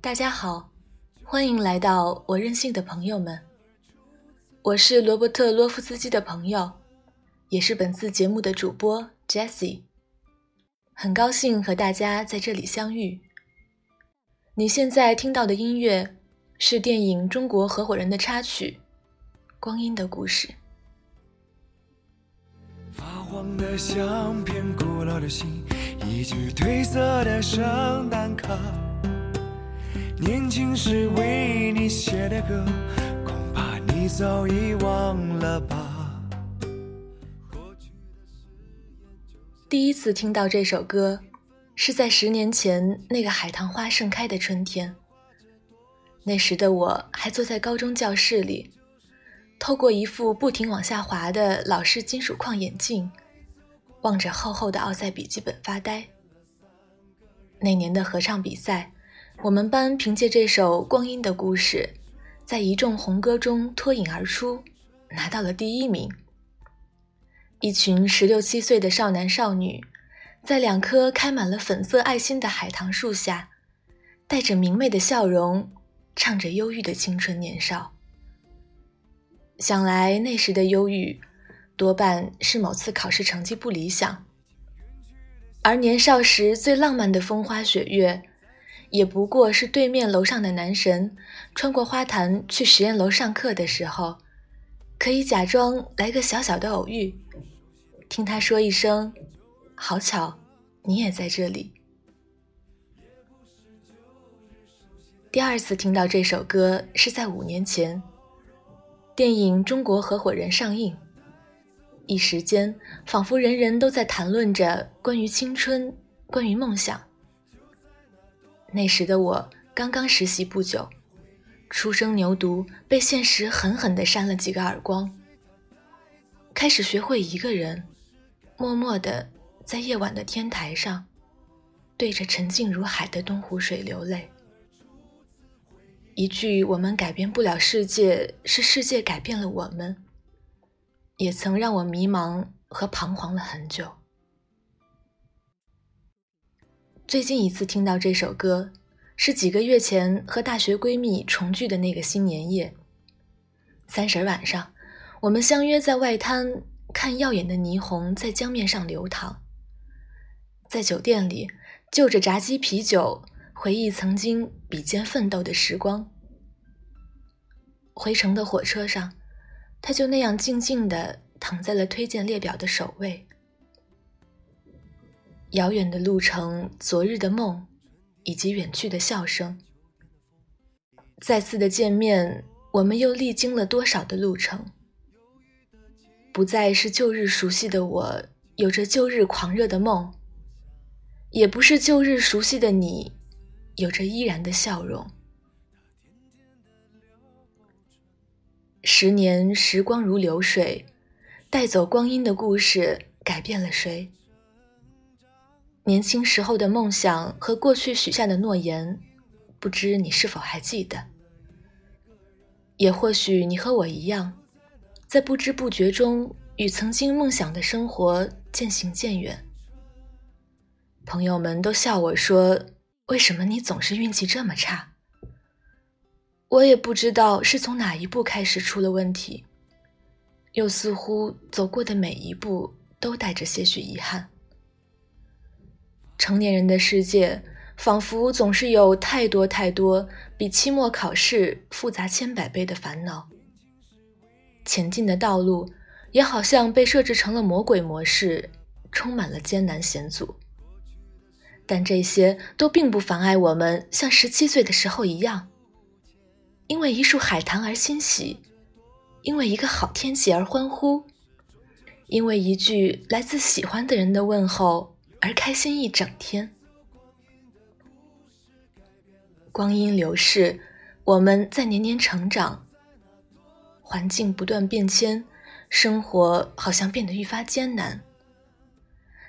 大家好，欢迎来到我任性的朋友们，我是罗伯特·洛夫斯基的朋友，也是本次节目的主播 Jessie。很高兴和大家在这里相遇。你现在听到的音乐是电影《中国合伙人》的插曲《光阴的故事》。发黄的相片，古老的信，褪色的圣诞卡。年轻时为你写的歌，恐怕你早已忘了吧。第一次听到这首歌，是在十年前那个海棠花盛开的春天。那时的我还坐在高中教室里，透过一副不停往下滑的老式金属框眼镜，望着厚厚的奥赛笔记本发呆。那年的合唱比赛，我们班凭借这首《光阴的故事》，在一众红歌中脱颖而出，拿到了第一名。一群十六七岁的少男少女，在两棵开满了粉色爱心的海棠树下，带着明媚的笑容，唱着忧郁的青春年少。想来那时的忧郁，多半是某次考试成绩不理想，而年少时最浪漫的风花雪月，也不过是对面楼上的男神穿过花坛去实验楼上课的时候，可以假装来个小小的偶遇。听他说一声：“好巧，你也在这里。”第二次听到这首歌是在五年前，电影《中国合伙人》上映，一时间仿佛人人都在谈论着关于青春、关于梦想。那时的我刚刚实习不久，初生牛犊被现实狠狠地扇了几个耳光，开始学会一个人。默默地在夜晚的天台上，对着沉静如海的东湖水流泪。一句“我们改变不了世界，是世界改变了我们”，也曾让我迷茫和彷徨了很久。最近一次听到这首歌，是几个月前和大学闺蜜重聚的那个新年夜。三十晚上，我们相约在外滩。看耀眼的霓虹在江面上流淌，在酒店里就着炸鸡啤酒，回忆曾经比肩奋斗的时光。回程的火车上，他就那样静静地躺在了推荐列表的首位。遥远的路程，昨日的梦，以及远去的笑声。再次的见面，我们又历经了多少的路程？不再是旧日熟悉的我，有着旧日狂热的梦；也不是旧日熟悉的你，有着依然的笑容。十年时光如流水，带走光阴的故事，改变了谁？年轻时候的梦想和过去许下的诺言，不知你是否还记得？也或许你和我一样。在不知不觉中，与曾经梦想的生活渐行渐远。朋友们都笑我说：“为什么你总是运气这么差？”我也不知道是从哪一步开始出了问题，又似乎走过的每一步都带着些许遗憾。成年人的世界，仿佛总是有太多太多比期末考试复杂千百倍的烦恼。前进的道路，也好像被设置成了魔鬼模式，充满了艰难险阻。但这些都并不妨碍我们像十七岁的时候一样，因为一束海棠而欣喜，因为一个好天气而欢呼，因为一句来自喜欢的人的问候而开心一整天。光阴流逝，我们在年年成长，环境不断变迁，生活好像变得愈发艰难。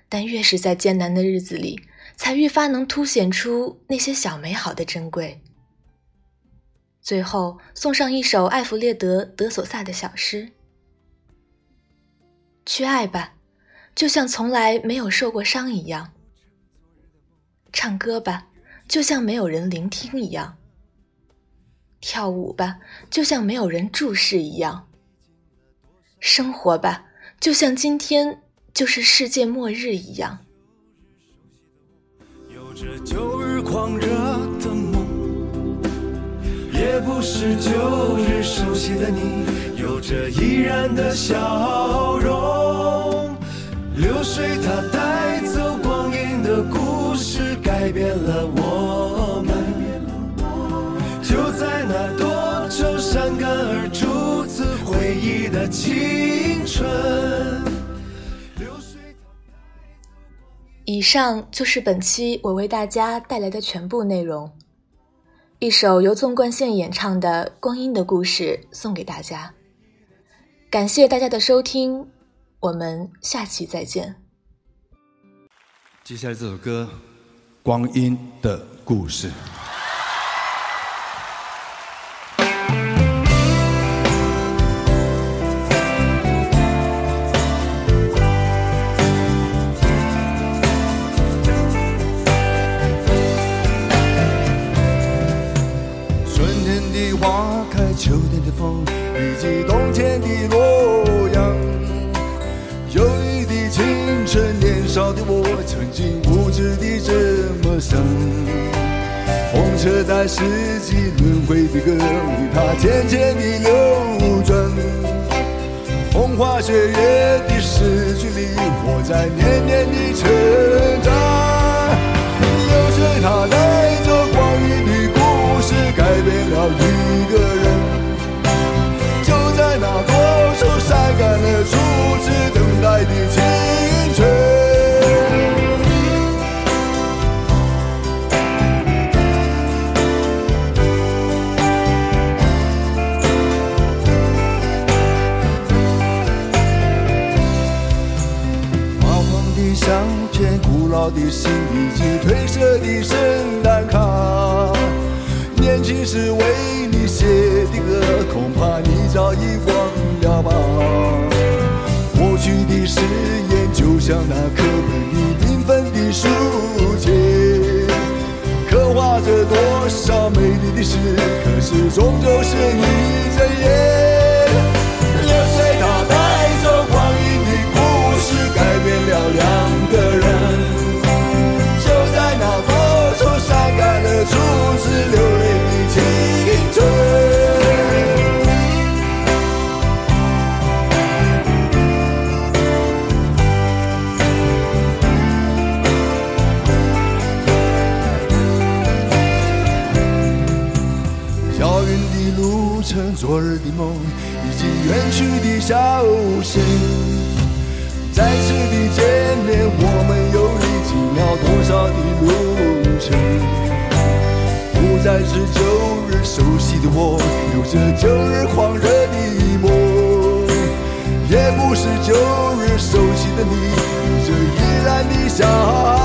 但越是在艰难的日子里，才愈发能凸显出那些小美好的珍贵。最后送上一首艾弗列德·德索萨的小诗：“去爱吧，就像从来没有受过伤一样；唱歌吧，就像没有人聆听一样；跳舞吧，就像没有人注视一样；生活吧，就像今天就是世界末日一样。”有着旧日狂热的梦。也不是旧日熟悉的你，有着依然的笑容。流水它带走光阴的故事，改变了我们。就在那多愁善感而初次回忆的青春。以上就是本期我为大家带来的全部内容。一首由纵贯线演唱的《光阴的故事》送给大家，感谢大家的收听，我们下期再见。接下来这首歌《光阴的故事》。曾经无知地这么想。风车在四季轮回的歌里，它渐渐地流转。风花雪月的诗句里，我在年年的成长。流水它来我的心已经褪色的圣诞卡，年轻时为你写的歌，恐怕你早已忘了吧。过去的誓言就像那课本里缤纷的书签，刻画着多少美丽的诗，可是终究是一阵烟。成昨日的梦，以及远去的消息。再次的见面，我们又历经了多少的路程？不再是旧日熟悉的我，有着旧日狂热的梦，也不是旧日熟悉的你，有着依然的笑。